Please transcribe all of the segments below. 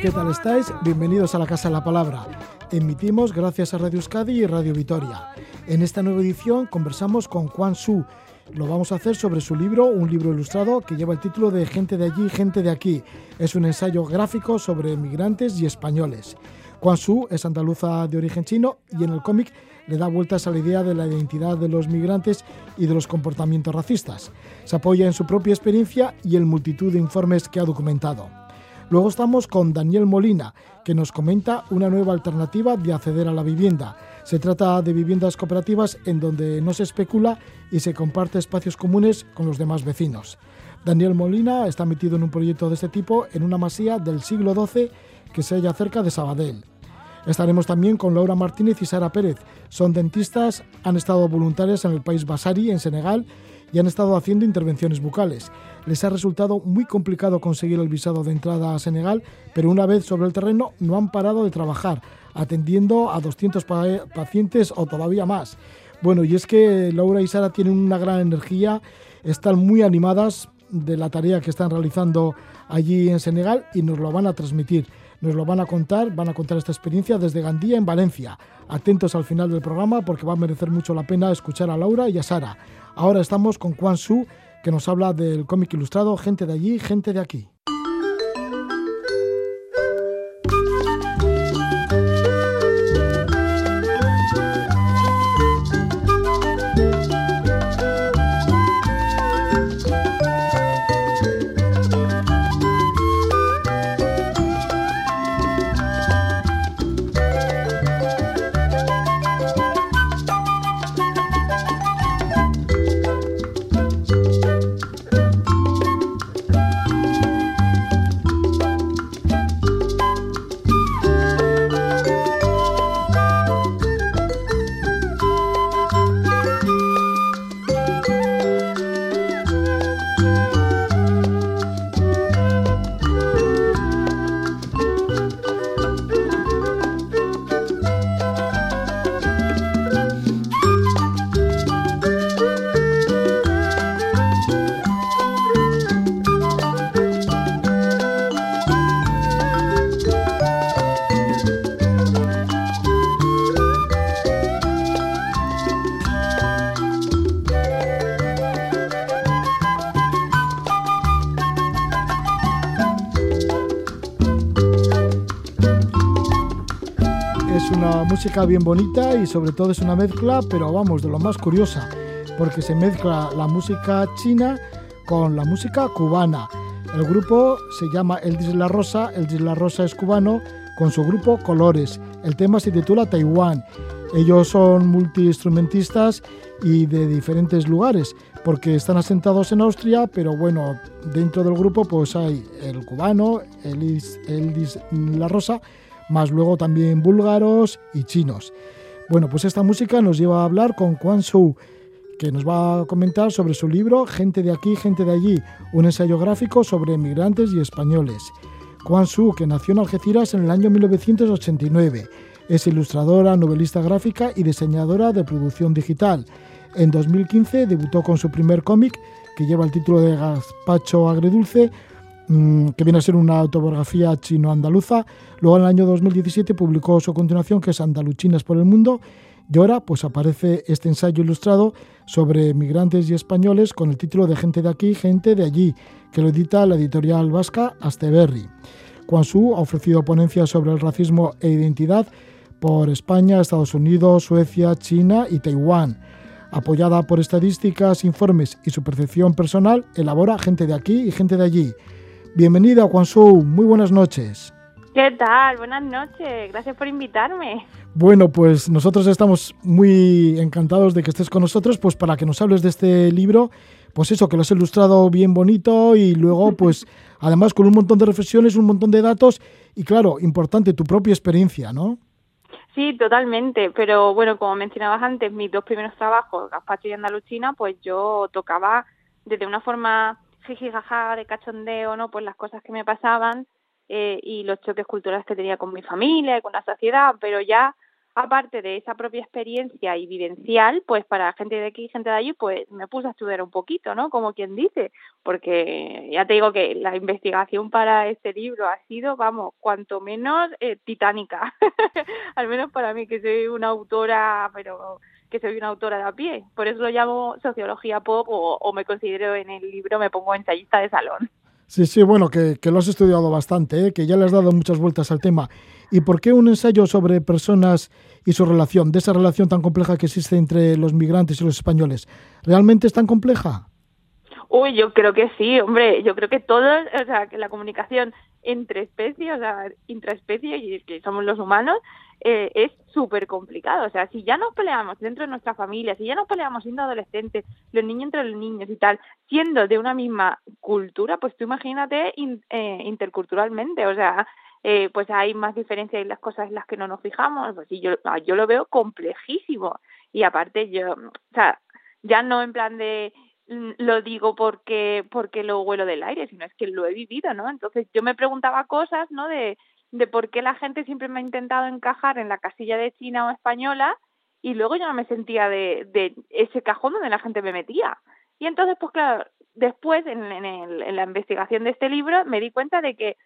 ¿Qué tal estáis? Bienvenidos a la Casa de la Palabra. Emitimos gracias a Radio Euskadi y Radio Vitoria. En esta nueva edición conversamos con Juan Su. Lo vamos a hacer sobre su libro, un libro ilustrado que lleva el título de Gente de allí, gente de aquí. Es un ensayo gráfico sobre migrantes y españoles. Juan Su es andaluza de origen chino y en el cómic le da vueltas a la idea de la identidad de los migrantes y de los comportamientos racistas. Se apoya en su propia experiencia y en multitud de informes que ha documentado. Luego estamos con Daniel Molina, que nos comenta una nueva alternativa de acceder a la vivienda. Se trata de viviendas cooperativas en donde no se especula y se comparte espacios comunes con los demás vecinos. Daniel Molina está metido en un proyecto de este tipo en una masía del siglo XII que se halla cerca de Sabadell. Estaremos también con Laura Martínez y Sara Pérez. Son dentistas, han estado voluntarias en el país Basari, en Senegal, y han estado haciendo intervenciones bucales. Les ha resultado muy complicado conseguir el visado de entrada a Senegal, pero una vez sobre el terreno no han parado de trabajar, atendiendo a 200 pacientes o todavía más. Bueno, y es que Laura y Sara tienen una gran energía, están muy animadas de la tarea que están realizando allí en Senegal y nos lo van a transmitir. Nos lo van a contar, van a contar esta experiencia desde Gandía en Valencia. Atentos al final del programa porque va a merecer mucho la pena escuchar a Laura y a Sara. Ahora estamos con Juan Su, que nos habla del cómic ilustrado Gente de allí, gente de aquí. Música bien bonita y sobre todo es una mezcla, pero vamos, de lo más curiosa, porque se mezcla la música china con la música cubana. El grupo se llama El La Rosa, El La Rosa es cubano, con su grupo Colores. El tema se titula Taiwán. Ellos son multiinstrumentistas y de diferentes lugares, porque están asentados en Austria, pero bueno, dentro del grupo pues hay el cubano, el Eldis La Rosa, más luego también búlgaros y chinos. Bueno, pues esta música nos lleva a hablar con Quan Shou, que nos va a comentar sobre su libro Gente de aquí, gente de allí, un ensayo gráfico sobre migrantes y españoles. Quan Su, que nació en Algeciras en el año 1989, es ilustradora, novelista gráfica y diseñadora de producción digital. En 2015 debutó con su primer cómic, que lleva el título de Gazpacho Agredulce, que viene a ser una autobiografía chino-andaluza. Luego en el año 2017 publicó su continuación, que es Andaluchinas por el Mundo, y ahora pues aparece este ensayo ilustrado sobre migrantes y españoles con el título de Gente de aquí, gente de allí, que lo edita la editorial vasca Asteberri. Juan Su ha ofrecido ponencias sobre el racismo e identidad por España, Estados Unidos, Suecia, China y Taiwán. Apoyada por estadísticas, informes y su percepción personal, elabora Gente de aquí y gente de allí Bienvenida, Juan Sou. Muy buenas noches. ¿Qué tal? Buenas noches. Gracias por invitarme. Bueno, pues nosotros estamos muy encantados de que estés con nosotros, pues para que nos hables de este libro, pues eso, que lo has ilustrado bien bonito y luego, pues, además con un montón de reflexiones, un montón de datos y, claro, importante, tu propia experiencia, ¿no? Sí, totalmente. Pero bueno, como mencionabas antes, mis dos primeros trabajos, Gazpacho y Andalucina, pues yo tocaba desde una forma jijijaja de cachondeo, ¿no? Pues las cosas que me pasaban eh, y los choques culturales que tenía con mi familia y con la sociedad, pero ya aparte de esa propia experiencia y vivencial, pues para gente de aquí y gente de allí, pues me puse a estudiar un poquito, ¿no? Como quien dice, porque ya te digo que la investigación para este libro ha sido, vamos, cuanto menos eh, titánica, al menos para mí, que soy una autora, pero que soy una autora de a pie. Por eso lo llamo sociología pop o, me considero en el libro, me pongo ensayista de salón. Sí, sí, bueno, que, que, lo has estudiado bastante, ¿eh? que ya le has dado muchas vueltas al tema. ¿Y por qué un ensayo sobre personas y su relación, de esa relación tan compleja que existe entre los migrantes y los españoles? ¿Realmente es tan compleja? Uy, yo creo que sí, hombre, yo creo que todo, o sea, que la comunicación entre especies, o sea, intraespecie, y que somos los humanos, eh, es súper complicado. O sea, si ya nos peleamos dentro de nuestra familia, si ya nos peleamos siendo adolescentes, los niños entre los niños y tal, siendo de una misma cultura, pues tú imagínate eh, interculturalmente, o sea, eh, pues hay más diferencias en las cosas en las que no nos fijamos, pues sí, yo, ah, yo lo veo complejísimo. Y aparte yo, o sea, ya no en plan de lo digo porque porque lo huelo del aire, sino es que lo he vivido, ¿no? Entonces yo me preguntaba cosas, ¿no? De de por qué la gente siempre me ha intentado encajar en la casilla de China o española y luego yo no me sentía de, de ese cajón donde la gente me metía. Y entonces, pues claro, después en, en, el, en la investigación de este libro me di cuenta de que,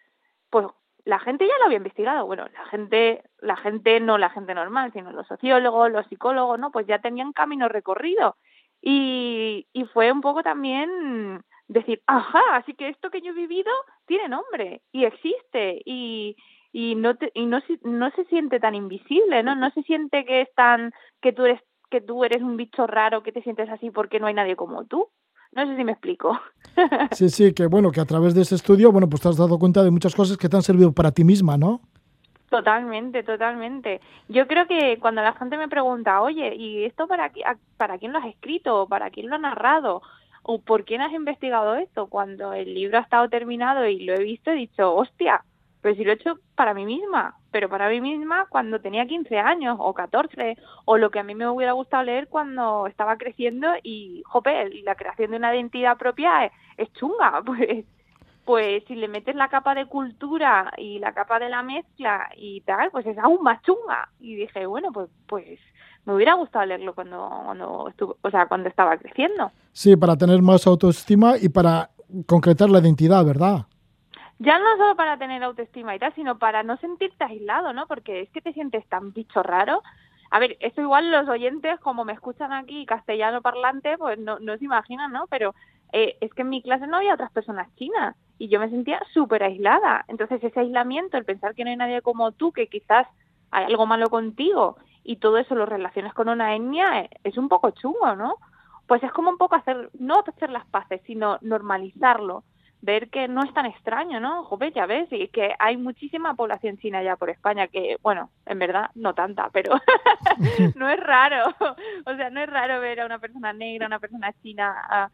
pues la gente ya lo había investigado. Bueno, la gente, la gente no la gente normal, sino los sociólogos, los psicólogos, ¿no? Pues ya tenían camino recorrido. Y, y fue un poco también decir, ajá, así que esto que yo he vivido tiene nombre y existe y, y no te, y no no se siente tan invisible, ¿no? No se siente que es tan que tú eres que tú eres un bicho raro, que te sientes así porque no hay nadie como tú. No sé si me explico. Sí, sí, que bueno, que a través de ese estudio, bueno, pues te has dado cuenta de muchas cosas que te han servido para ti misma, ¿no? Totalmente, totalmente. Yo creo que cuando la gente me pregunta, oye, ¿y esto para, para quién lo has escrito? ¿Para quién lo ha narrado? ¿O por quién has investigado esto? Cuando el libro ha estado terminado y lo he visto, he dicho, hostia, pero si lo he hecho para mí misma, pero para mí misma cuando tenía 15 años o 14, o lo que a mí me hubiera gustado leer cuando estaba creciendo y, jope, la creación de una identidad propia es, chunga, pues pues si le metes la capa de cultura y la capa de la mezcla y tal, pues es aún más chunga. Y dije, bueno, pues pues me hubiera gustado leerlo cuando cuando estuvo, o sea, cuando estaba creciendo. Sí, para tener más autoestima y para concretar la identidad, ¿verdad? ya no solo para tener autoestima y tal, sino para no sentirte aislado, ¿no? Porque es que te sientes tan bicho raro. A ver, esto igual los oyentes, como me escuchan aquí castellano parlante, pues no, no se imaginan, ¿no? Pero eh, es que en mi clase no había otras personas chinas y yo me sentía súper aislada. Entonces ese aislamiento, el pensar que no hay nadie como tú, que quizás hay algo malo contigo y todo eso lo relaciones con una etnia, eh, es un poco chungo, ¿no? Pues es como un poco hacer, no hacer las paces, sino normalizarlo ver que no es tan extraño, ¿no? Joder, ya ves, y que hay muchísima población china ya por España, que, bueno, en verdad no tanta, pero no es raro, o sea, no es raro ver a una persona negra, a una persona china,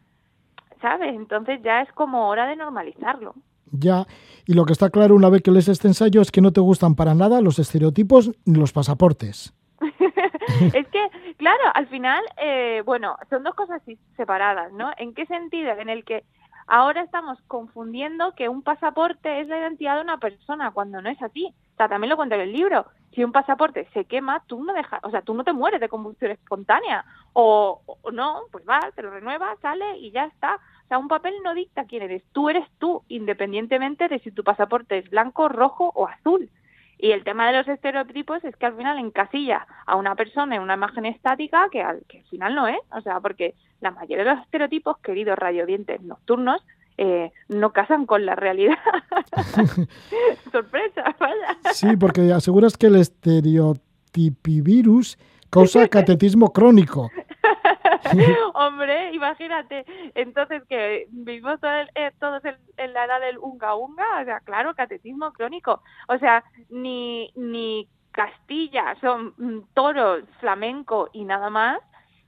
¿sabes? Entonces ya es como hora de normalizarlo. Ya, y lo que está claro una vez que lees este ensayo es que no te gustan para nada los estereotipos ni los pasaportes. es que, claro, al final, eh, bueno, son dos cosas separadas, ¿no? ¿En qué sentido? En el que Ahora estamos confundiendo que un pasaporte es la identidad de una persona cuando no es así. O sea, también lo cuento en el libro. Si un pasaporte se quema, tú no dejas, o sea, tú no te mueres de combustión espontánea. O, no, pues va, te lo renuevas, sale y ya está. O sea, un papel no dicta quién eres. Tú eres tú, independientemente de si tu pasaporte es blanco, rojo o azul. Y el tema de los estereotipos es que al final encasilla a una persona en una imagen estática que al, que al final no es. O sea, porque la mayoría de los estereotipos, queridos radiodientes nocturnos, eh, no casan con la realidad. Sorpresa, vaya. Sí, porque aseguras que el estereotipivirus causa catetismo crónico. Hombre, imagínate, entonces que vivimos eh, todos en, la edad del unga unga, o sea, claro, catetismo crónico, o sea, ni, ni Castilla son mm, toros, flamenco y nada más,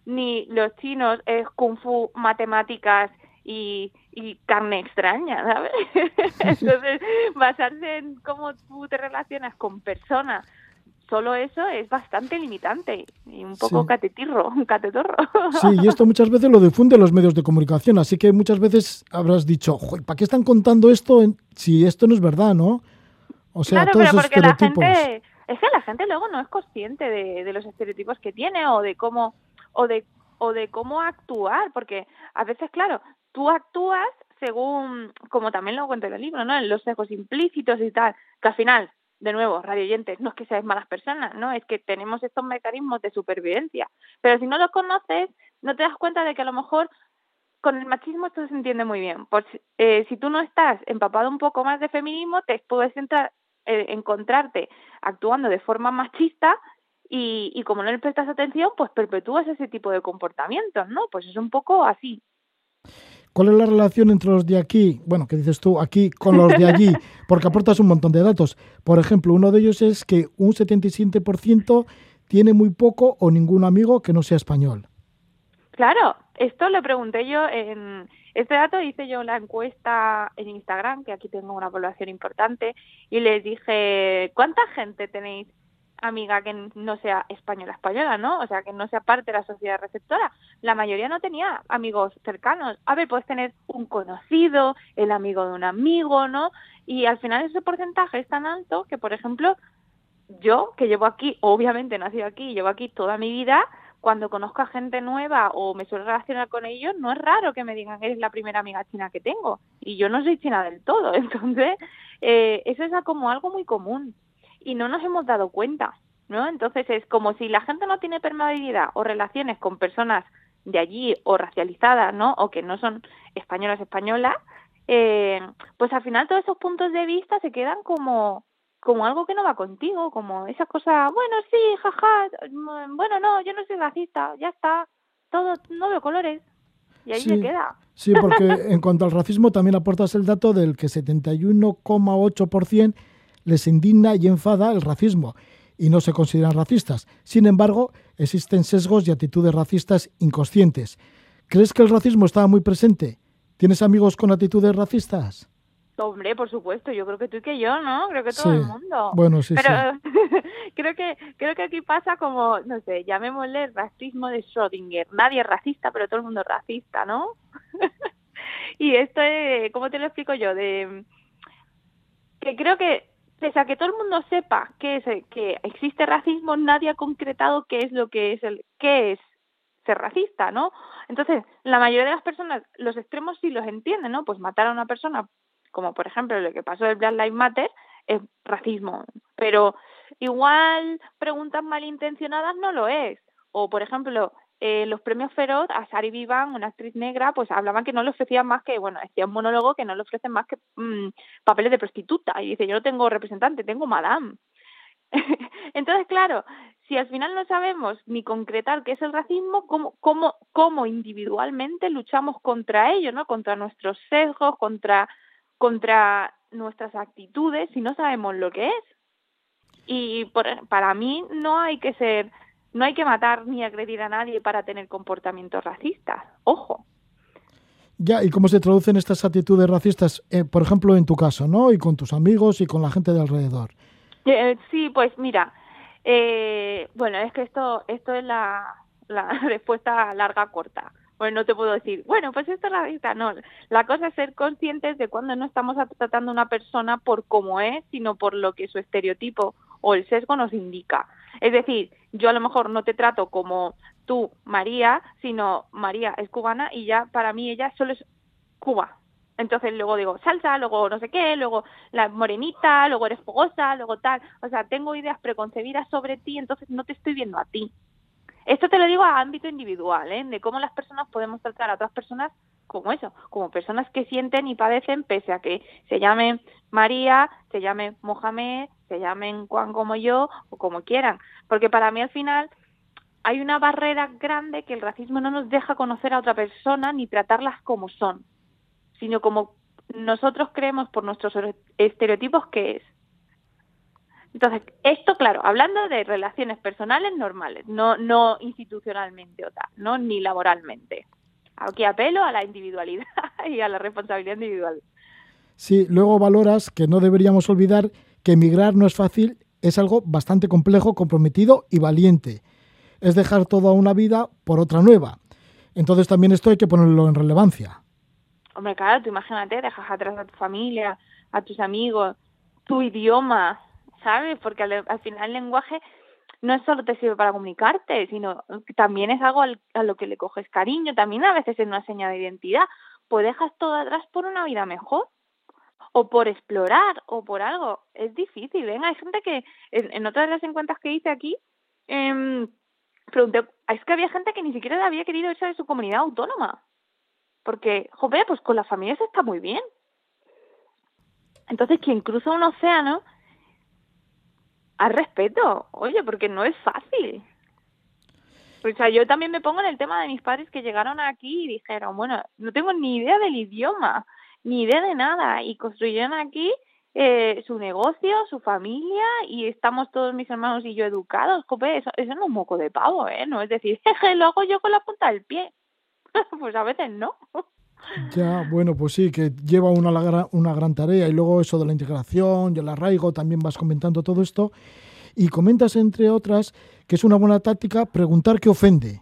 ni los chinos es kung fu, matemáticas y, y carne extraña, ¿sabes? Entonces, basarse en cómo tú te relacionas con personas solo eso es bastante limitante y un poco catetirro, un catetorro. Sí, y esto muchas veces lo difunden los medios de comunicación, así que muchas veces habrás dicho, ¿para qué están contando esto si esto no es verdad, no? O sea, claro, pero porque la gente, es que la gente luego no es consciente de, de los estereotipos que tiene o de cómo o de o de cómo actuar, porque a veces, claro, tú actúas según, como también lo cuento en el libro, ¿no? En los sesgos implícitos y tal, que al final, de nuevo, radio oyentes, no es que seáis malas personas, ¿no? Es que tenemos estos mecanismos de supervivencia. Pero si no los conoces, no te das cuenta de que a lo mejor con el machismo esto se entiende muy bien. Pues eh, si tú no estás empapado un poco más de feminismo, te puedes entrar, eh, encontrarte actuando de forma machista y, y como no le prestas atención, pues perpetúas ese tipo de comportamientos, ¿no? Pues es un poco así. ¿Cuál es la relación entre los de aquí, bueno, qué dices tú, aquí con los de allí? Porque aportas un montón de datos. Por ejemplo, uno de ellos es que un 77% tiene muy poco o ningún amigo que no sea español. Claro, esto lo pregunté yo en este dato hice yo la encuesta en Instagram, que aquí tengo una población importante, y les dije, ¿cuánta gente tenéis amiga que no sea española española, ¿no? O sea, que no sea parte de la sociedad receptora. La mayoría no tenía amigos cercanos. A ver, puedes tener un conocido, el amigo de un amigo, ¿no? Y al final ese porcentaje es tan alto que, por ejemplo, yo, que llevo aquí, obviamente nacido aquí, llevo aquí toda mi vida, cuando conozco a gente nueva o me suelo relacionar con ellos, no es raro que me digan, eres la primera amiga china que tengo. Y yo no soy china del todo. Entonces, eh, eso es como algo muy común y no nos hemos dado cuenta, ¿no? Entonces es como si la gente no tiene permeabilidad o relaciones con personas de allí o racializadas, ¿no? O que no son españolas españolas, eh, pues al final todos esos puntos de vista se quedan como como algo que no va contigo, como esa cosa, bueno, sí, jaja, bueno, no, yo no soy racista, ya está, todo, no veo colores. Y ahí se queda. Sí, porque en cuanto al racismo también aportas el dato del que 71,8% les indigna y enfada el racismo y no se consideran racistas. Sin embargo, existen sesgos y actitudes racistas inconscientes. ¿Crees que el racismo está muy presente? ¿Tienes amigos con actitudes racistas? Hombre, por supuesto, yo creo que tú y que yo, ¿no? Creo que todo el mundo. Bueno, sí, Pero creo que creo que aquí pasa como, no sé, llamémosle racismo de Schrödinger. Nadie es racista, pero todo el mundo es racista, ¿no? y esto es, ¿cómo te lo explico yo? De que creo que pese a que todo el mundo sepa que, es, que existe racismo, nadie ha concretado qué es lo que es el qué es ser racista, ¿no? Entonces, la mayoría de las personas, los extremos sí los entienden, ¿no? Pues matar a una persona, como por ejemplo lo que pasó del Black Lives Matter, es racismo, pero igual preguntas malintencionadas no lo es. O, por ejemplo, eh, los premios Feroz a Sari Vivan, una actriz negra, pues hablaban que no le ofrecían más que, bueno, decía un monólogo que no le ofrecen más que mm, papeles de prostituta. Y dice, yo no tengo representante, tengo madame. Entonces, claro, si al final no sabemos ni concretar qué es el racismo, ¿cómo, cómo, cómo individualmente luchamos contra ello, ¿no? Contra nuestros sesgos, contra, contra nuestras actitudes, si no sabemos lo que es. Y por, para mí no hay que ser no hay que matar ni agredir a nadie para tener comportamientos racistas. Ojo. Ya, ¿y cómo se traducen estas actitudes racistas, eh, por ejemplo, en tu caso, ¿no? Y con tus amigos y con la gente de alrededor. Eh, sí, pues mira, eh, bueno, es que esto, esto es la, la respuesta larga corta. Pues no te puedo decir, bueno, pues esto es racista. No, la cosa es ser conscientes de cuando no estamos tratando a una persona por cómo es, sino por lo que su estereotipo o el sesgo nos indica. Es decir, yo a lo mejor no te trato como tú, María, sino María es cubana y ya para mí ella solo es Cuba. Entonces luego digo salsa, luego no sé qué, luego la morenita, luego eres fogosa, luego tal. O sea, tengo ideas preconcebidas sobre ti, entonces no te estoy viendo a ti. Esto te lo digo a ámbito individual, ¿eh? de cómo las personas podemos tratar a otras personas como eso, como personas que sienten y padecen pese a que se llamen María, se llamen Mohamed, se llamen Juan como yo o como quieran. Porque para mí al final hay una barrera grande que el racismo no nos deja conocer a otra persona ni tratarlas como son, sino como nosotros creemos por nuestros estereotipos que es. Entonces, esto, claro, hablando de relaciones personales normales, no, no institucionalmente o tal, ¿no? ni laboralmente. Aquí apelo a la individualidad y a la responsabilidad individual. Sí, luego valoras que no deberíamos olvidar que emigrar no es fácil, es algo bastante complejo, comprometido y valiente. Es dejar toda una vida por otra nueva. Entonces también esto hay que ponerlo en relevancia. Hombre, claro, tú imagínate, dejas atrás a tu familia, a tus amigos, tu idioma, ¿sabes? Porque al, final el lenguaje no solo te sirve para comunicarte, sino que también es algo a lo que le coges cariño, también a veces es una señal de identidad. Pues dejas todo atrás por una vida mejor o por explorar o por algo. Es difícil, venga, hay gente que en, en otras de las encuestas que hice aquí, eh, pregunté, es que había gente que ni siquiera había querido irse de su comunidad autónoma. Porque, joder, pues con las familias está muy bien. Entonces, quien cruza un océano, a respeto, oye, porque no es fácil. O sea, yo también me pongo en el tema de mis padres que llegaron aquí y dijeron, bueno, no tengo ni idea del idioma, ni idea de nada, y construyeron aquí eh, su negocio, su familia, y estamos todos mis hermanos y yo educados. Jope, eso, eso no es moco de pavo, ¿eh? No es decir, jeje, lo hago yo con la punta del pie. pues a veces no. Ya, bueno, pues sí, que lleva una, una gran tarea y luego eso de la integración y el arraigo, también vas comentando todo esto y comentas, entre otras, que es una buena táctica preguntar qué ofende.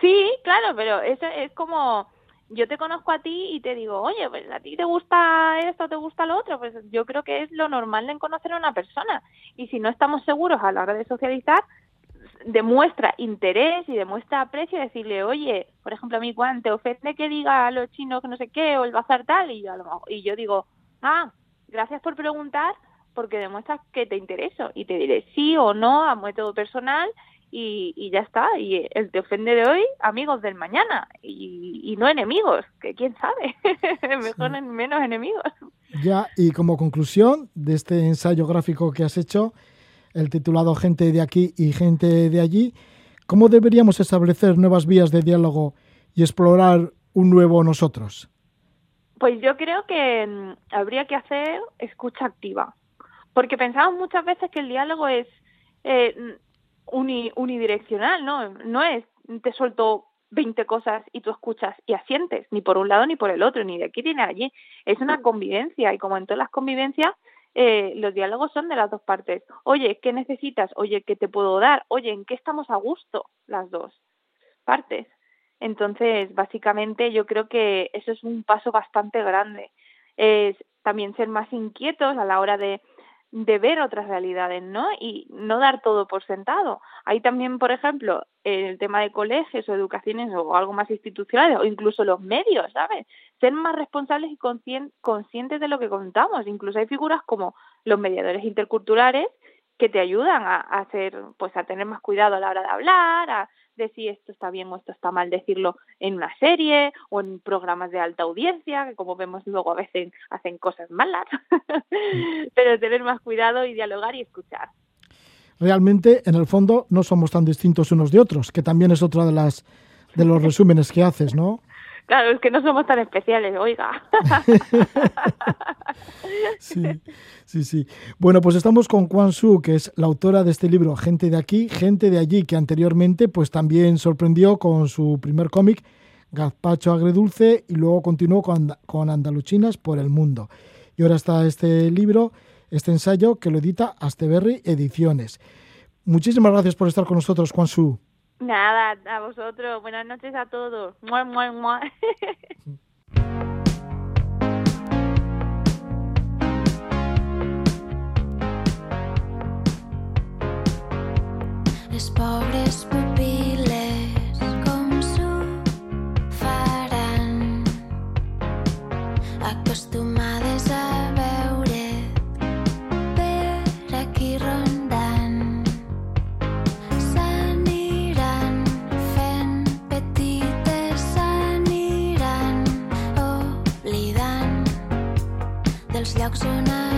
Sí, claro, pero eso es como yo te conozco a ti y te digo, oye, pues a ti te gusta esto, te gusta lo otro, pues yo creo que es lo normal en conocer a una persona. Y si no estamos seguros a la hora de socializar, demuestra interés y demuestra aprecio decirle, oye, por ejemplo, a mí, Juan, ¿te ofende que diga a los chinos que no sé qué o el bazar tal? Y yo, y yo digo, ah, gracias por preguntar porque demuestras que te intereso y te diré sí o no a método personal y, ya está. Y el te ofende de hoy, amigos del mañana y, no enemigos, que quién sabe, mejor menos enemigos. Ya, y como conclusión de este ensayo gráfico que has hecho, el titulado Gente de aquí y gente de allí, ¿cómo deberíamos establecer nuevas vías de diálogo y explorar un nuevo nosotros? Pues yo creo que mm, habría que hacer escucha activa, porque pensamos muchas veces que el diálogo es eh, unidireccional, ¿no? No es te suelto 20 cosas y tú escuchas y asientes, ni por un lado ni por el otro, ni de aquí ni de allí. Es una convivencia y como en todas las convivencias, eh, los diálogos son de las dos partes. Oye, ¿qué necesitas? Oye, ¿qué te puedo dar? Oye, ¿en qué estamos a gusto las dos partes? Entonces, básicamente yo creo que eso es un paso bastante grande. Es también ser más inquietos a la hora de de ver otras realidades, ¿no? Y no dar todo por sentado. Hay también, por ejemplo, el tema de colegios o educaciones o algo más institucionales o incluso los medios, ¿sabes? Ser más responsables y conscientes de lo que contamos. Incluso hay figuras como los mediadores interculturales que te ayudan a, a hacer, pues a tener más cuidado a la hora de hablar, a de si esto está bien o esto está mal decirlo en una serie o en programas de alta audiencia, que como vemos luego a veces hacen cosas malas, pero tener más cuidado y dialogar y escuchar. Realmente, en el fondo, no somos tan distintos unos de otros, que también es otra de las de los resúmenes que haces, ¿no? Claro, es que no somos tan especiales, oiga. sí, sí, sí. Bueno, pues estamos con Quan Su, que es la autora de este libro, Gente de aquí, Gente de allí, que anteriormente pues también sorprendió con su primer cómic, Gazpacho Agredulce, y luego continuó con, con Andaluchinas por el mundo. Y ahora está este libro, este ensayo, que lo edita Asteberry Ediciones. Muchísimas gracias por estar con nosotros, Quan Su. Nada, a vosotros. Buenas noches a todos. Mua, mua, mua. jak żona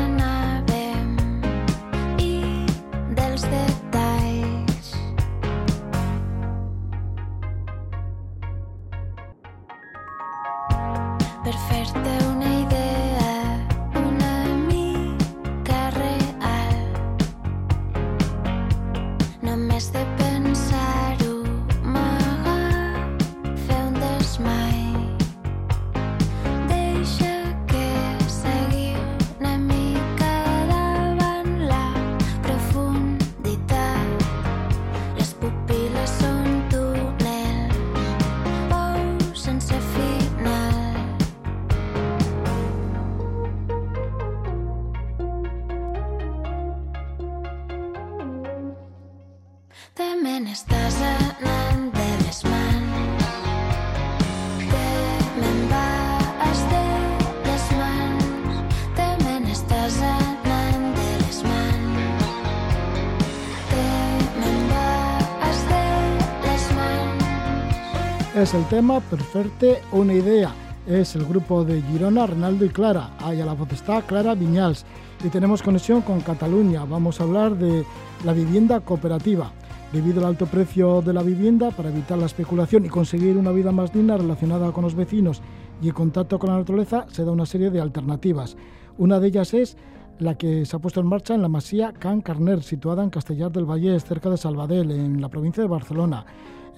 Es el tema Perfecte una idea. Es el grupo de Girona, Renaldo y Clara. Ahí a la voz está Clara Viñals. Y tenemos conexión con Cataluña. Vamos a hablar de la vivienda cooperativa. Debido al alto precio de la vivienda, para evitar la especulación y conseguir una vida más digna relacionada con los vecinos y el contacto con la naturaleza, se da una serie de alternativas. Una de ellas es la que se ha puesto en marcha en la masía Can Carner, situada en Castellar del Valle, cerca de Salvadell, en la provincia de Barcelona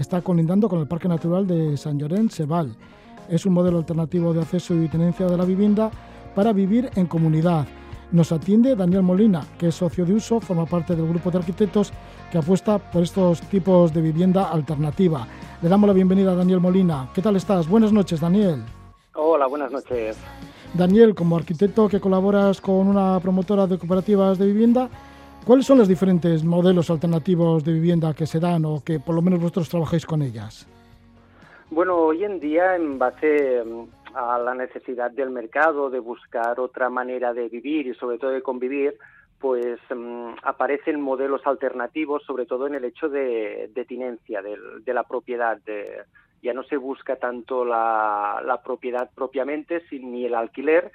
está colindando con el Parque Natural de San Llorenç Seval. Es un modelo alternativo de acceso y tenencia de la vivienda para vivir en comunidad. Nos atiende Daniel Molina, que es socio de uso, forma parte del grupo de arquitectos que apuesta por estos tipos de vivienda alternativa. Le damos la bienvenida a Daniel Molina. ¿Qué tal estás? Buenas noches, Daniel. Hola, buenas noches. Daniel, como arquitecto que colaboras con una promotora de cooperativas de vivienda, ¿Cuáles son los diferentes modelos alternativos de vivienda que se dan o que por lo menos vosotros trabajáis con ellas? Bueno, hoy en día, en base mm, a la necesidad del mercado de buscar otra manera de vivir y sobre todo de convivir, pues mm, aparecen modelos alternativos, sobre todo en el hecho de, de tenencia de, la propiedad. ya no se busca tanto la propiedad propiamente, ni el alquiler,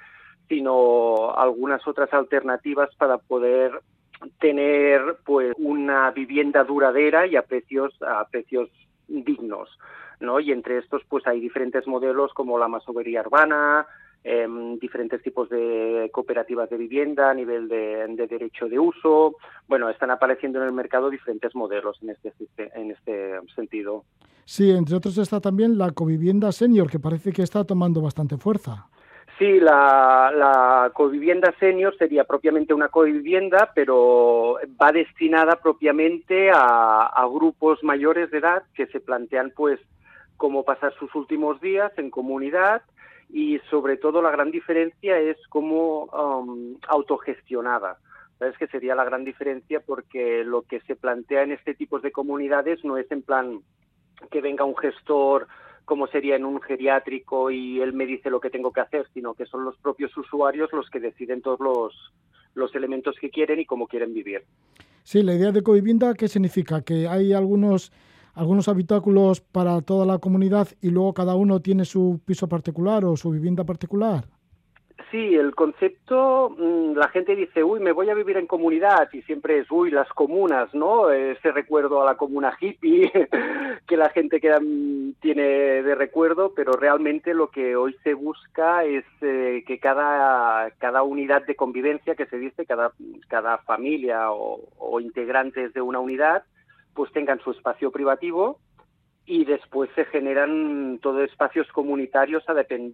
sino algunas otras alternativas para poder tener pues una vivienda duradera y a precios a precios dignos no y entre estos pues hay diferentes modelos como la masovería urbana em, diferentes tipos de cooperativas de vivienda a nivel de, derecho de uso. Bueno están apareciendo en el mercado diferentes modelos en este en este sentido. Sí entre otros está también la covivienda senior que parece que está tomando bastante fuerza Sí, la, la covivienda senior sería propiamente una covivienda, pero va destinada propiamente a, a, grupos mayores de edad que se plantean, pues, cómo pasar sus últimos días en comunidad y, sobre todo, la gran diferencia es cómo um, autogestionada. ¿Sabes? Que sería la gran diferencia porque lo que se plantea en este tipo de comunidades no es en plan que venga un gestor como sería en un geriátrico y él me dice lo que tengo que hacer, sino que son los propios usuarios los que deciden todos los, los elementos que quieren y cómo quieren vivir. Sí, la idea de covivienda, ¿qué significa? Que hay algunos, algunos habitáculos para toda la comunidad y luego cada uno tiene su piso particular o su vivienda particular. Sí, el concepto, mm, la gente dice, uy, me voy a vivir en comunidad y siempre es, uy, las comunas, ¿no? Ese recuerdo a la comuna hippie que la gente que, mm, tiene de recuerdo, pero realmente lo que hoy se busca es eh, que cada, cada unidad de convivencia que se dice, cada, cada familia o, o integrantes de una unidad, pues tengan su espacio privativo y después se generan todos espacios comunitarios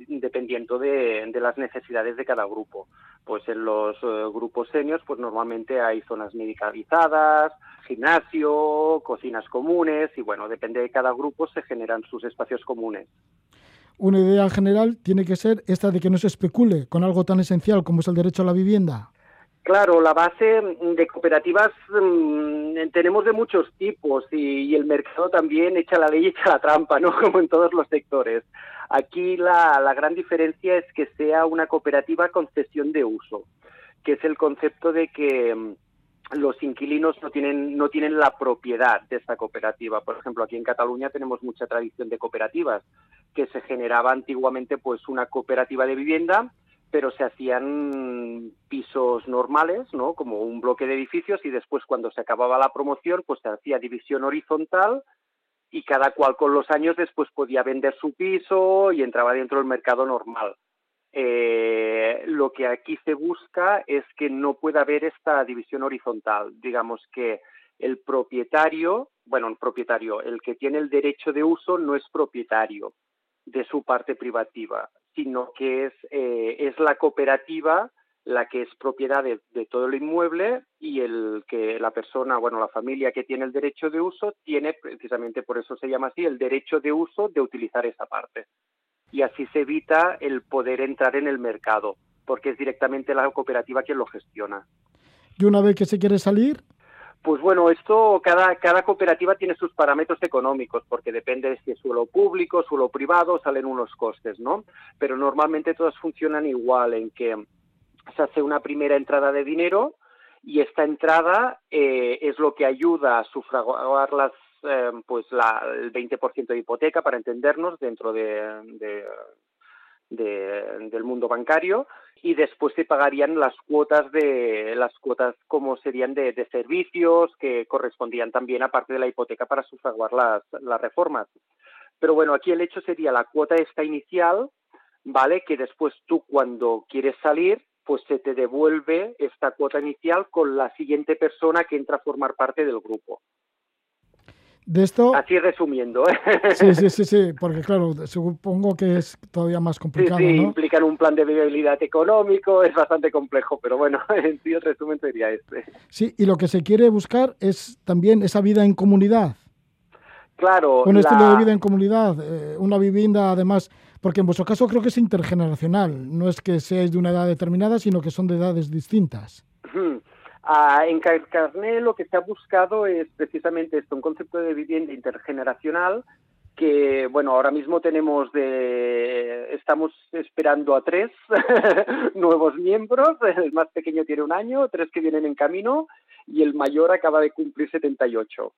dependiendo de, las necesidades de cada grupo. Pues en los eh, grupos seniors, pues normalmente hay zonas medicalizadas, gimnasio, cocinas comunes y bueno, depende de cada grupo se generan sus espacios comunes. Una idea general tiene que ser esta de que no se especule con algo tan esencial como es el derecho a la vivienda. Claro, la base de cooperativas mm, tenemos de muchos tipos y, el mercado también echa la ley y echa la trampa, ¿no? Como en todos los sectores. Aquí la, la gran diferencia es que sea una cooperativa con cesión de uso, que es el concepto de que mm, los inquilinos no tienen, no tienen la propiedad de esta cooperativa. Por ejemplo, aquí en Cataluña tenemos mucha tradición de cooperativas, que se generaba antiguamente pues una cooperativa de vivienda pero se hacían pisos normales, ¿no? Como un bloque de edificios y después cuando se acababa la promoción, pues se hacía división horizontal y cada cual con los años después podía vender su piso y entraba dentro del mercado normal. Eh, lo que aquí se busca es que no pueda haber esta división horizontal. Digamos que el propietario, bueno, el propietario, el que tiene el derecho de uso no es propietario de su parte privativa sino que es, eh, es la cooperativa la que es propiedad de, todo el inmueble y el que la persona, bueno, la familia que tiene el derecho de uso tiene, precisamente por eso se llama así, el derecho de uso de utilizar esa parte. Y así se evita el poder entrar en el mercado, porque es directamente la cooperativa quien lo gestiona. ¿Y una vez que se quiere salir? Pues bueno, esto, cada, cada cooperativa tiene sus parámetros económicos, porque depende de si es suelo público, suelo privado, salen unos costes, ¿no? Pero normalmente todas funcionan igual, en que se hace una primera entrada de dinero y esta entrada eh, es lo que ayuda a sufragar las, eh, pues la, el 20% de hipoteca, para entendernos, dentro de, del mundo bancario y después se pagarían las cuotas de las cuotas como serían de, servicios que correspondían también aparte de la hipoteca para sufragar las, las reformas. Pero bueno, aquí el hecho sería la cuota esta inicial, ¿vale? Que después tú cuando quieres salir, pues se te devuelve esta cuota inicial con la siguiente persona que entra a formar parte del grupo. De esto... Así resumiendo. ¿eh? Sí, sí, sí, sí, porque claro, supongo que es todavía más complicado. Sí, sí, implican un plan de viabilidad económico, es bastante complejo, pero bueno, en sí el resumen sería este. Sí, y lo que se quiere buscar es también esa vida en comunidad. Claro. Un estilo de vida en comunidad, eh, una vivienda además, porque en vuestro caso creo que es intergeneracional, no es que seáis de una edad determinada, sino que son de edades distintas. Ah, en Carné lo que se ha buscado es precisamente esto, un concepto de vivienda intergeneracional que, bueno, ahora mismo tenemos de, estamos esperando a tres nuevos miembros, el más pequeño tiene un año, tres que vienen en camino y el mayor acaba de cumplir 78.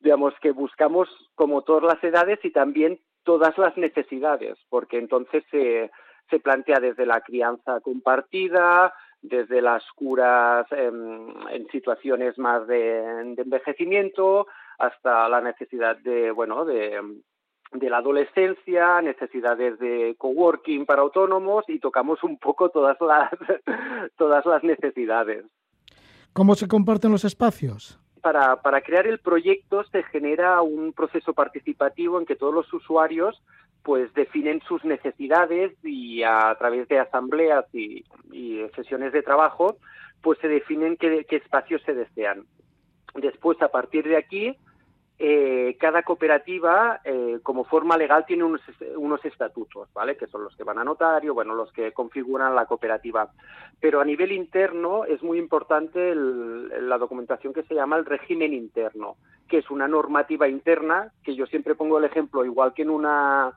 Digamos que buscamos como todas las edades y también todas las necesidades, porque entonces se, se plantea desde la crianza compartida, desde las curas en situaciones más de, envejecimiento hasta la necesidad de, bueno, de, de la adolescencia, necesidades de coworking para autónomos y tocamos un poco todas las, todas las necesidades. ¿Cómo se comparten los espacios? Para, para crear el proyecto se genera un proceso participativo en que todos los usuarios pues definen sus necesidades y a través de asambleas y, sesiones de trabajo, pues se definen qué, espacios se desean. Después, a partir de aquí, eh, cada cooperativa, eh, como forma legal, tiene unos, unos, estatutos, ¿vale? Que son los que van a notario, bueno, los que configuran la cooperativa. Pero a nivel interno es muy importante la documentación que se llama el régimen interno, que es una normativa interna, que yo siempre pongo el ejemplo, igual que en una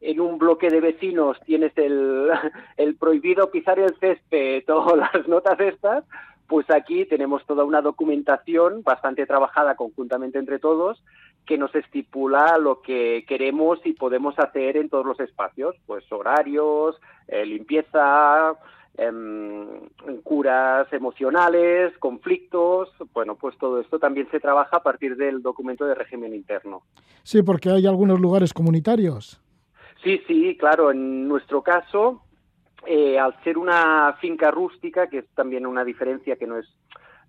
en un bloque de vecinos tienes el, el prohibido pisar el césped, todas las notas estas, pues aquí tenemos toda una documentación bastante trabajada conjuntamente entre todos que nos estipula lo que queremos y podemos hacer en todos los espacios, pues horarios, eh, limpieza, em, curas emocionales, conflictos, bueno, pues todo esto también se trabaja a partir del documento de régimen interno. Sí, porque hay algunos lugares comunitarios. Sí, sí, claro. En nuestro caso, eh, al ser una finca rústica, que es también una diferencia que no es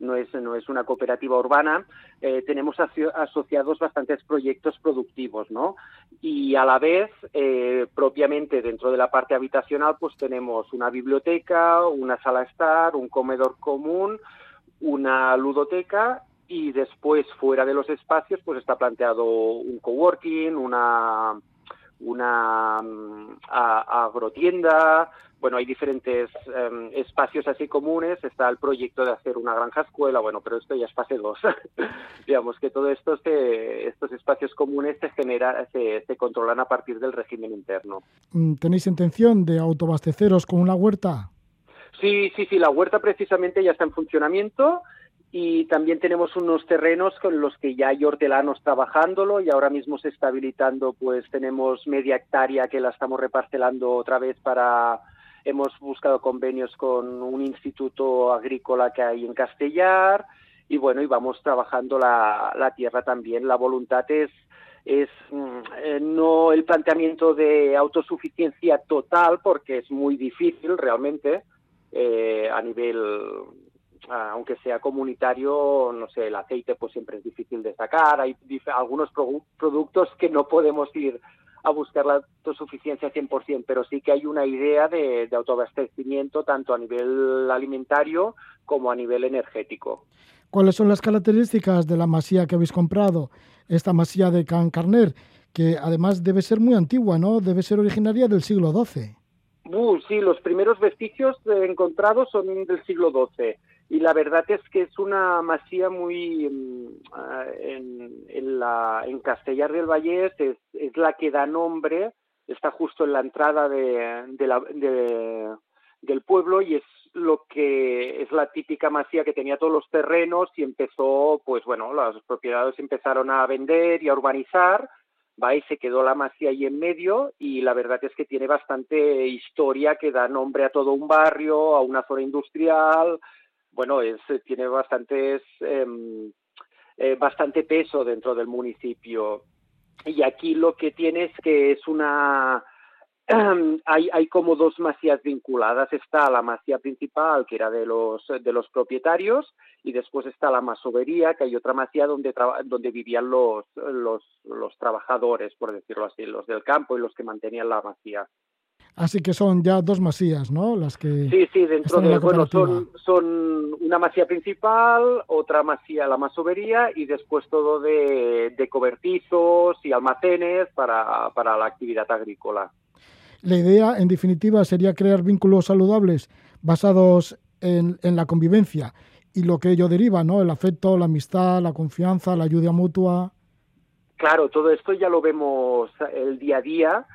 no es, no es una cooperativa urbana, eh, tenemos asociados bastantes proyectos productivos, ¿no? Y a la vez, eh, propiamente dentro de la parte habitacional, pues tenemos una biblioteca, una sala estar, un comedor común, una ludoteca y después fuera de los espacios, pues está planteado un coworking, una una mm, agrotienda, bueno, hay diferentes em, espacios así comunes, está el proyecto de hacer una granja escuela, bueno, pero esto ya es fase 2. Digamos que todo esto, estos espacios comunes se, genera, se, se controlan a partir del régimen interno. Mm, ¿Tenéis intención de autobasteceros con una huerta? Sí, sí, sí, la huerta precisamente ya está en funcionamiento y también tenemos unos terrenos con los que ya hay hortelanos trabajándolo y ahora mismo se está habilitando, pues tenemos media hectárea que la estamos reparcelando otra vez para hemos buscado convenios con un instituto agrícola que hay en Castellar y bueno, y vamos trabajando la, la tierra también. La voluntad es es mm, eh, no el planteamiento de autosuficiencia total porque es muy difícil realmente eh, a nivel aunque sea comunitario, no sé, el aceite pues siempre es difícil de sacar, hay algunos productos que no podemos ir a buscar la autosuficiencia 100%, pero sí que hay una idea de, autoabastecimiento tanto a nivel alimentario como a nivel energético. ¿Cuáles son las características de la masía que habéis comprado? Esta masía de Can Carner, que además debe ser muy antigua, ¿no? Debe ser originaria del siglo XII. Uh, sí, los primeros vestigios encontrados son del siglo XII y la verdad es que es una masía muy mm, ah, en, la, en Castellar del Vallés es, es, la que da nombre está justo en la entrada de, la, de, del pueblo y es lo que es la típica masía que tenía todos los terrenos y empezó pues bueno las propiedades empezaron a vender y a urbanizar va y se quedó la masía ahí en medio y la verdad es que tiene bastante historia que da nombre a todo un barrio a una zona industrial bueno, es, tiene bastantes, em, eh, bastante peso dentro del municipio. Y aquí lo que tiene es que es una... hay, hay como dos masías vinculadas. Está la masía principal, que era de los, de los propietarios, y después está la masovería, que hay otra masía donde, donde vivían los, los, los trabajadores, por decirlo así, los del campo y los que mantenían la masía. Así que son ya dos masías, ¿no? Las que sí, sí, dentro de bueno, son, son una masía principal, otra masía la masovería y después todo de, de cobertizos y almacenes para, para la actividad agrícola. La idea, en definitiva, sería crear vínculos saludables basados en, en la convivencia y lo que ello deriva, ¿no? El afecto, la amistad, la confianza, la ayuda mutua. Claro, todo esto ya lo vemos el día a día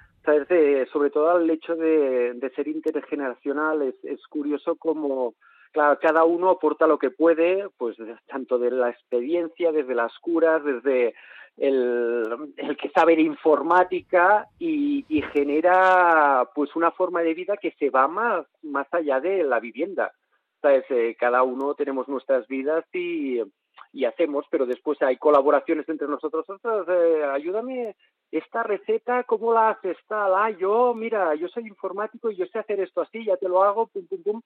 sobre todo el hecho de, ser intergeneracional, es, curioso como cada uno aporta lo que puede, pues tanto de la experiencia, desde las curas, desde el, el que sabe informática y, genera pues una forma de vida que se va más, más allá de la vivienda. Eh, cada uno tenemos nuestras vidas y, y hacemos, pero después hay colaboraciones entre nosotros. Eh, ayúdame, esta receta, ¿cómo la haces? Tal, ah, yo, mira, yo soy informático y yo sé hacer esto así, ya te lo hago, pum, pum, pum.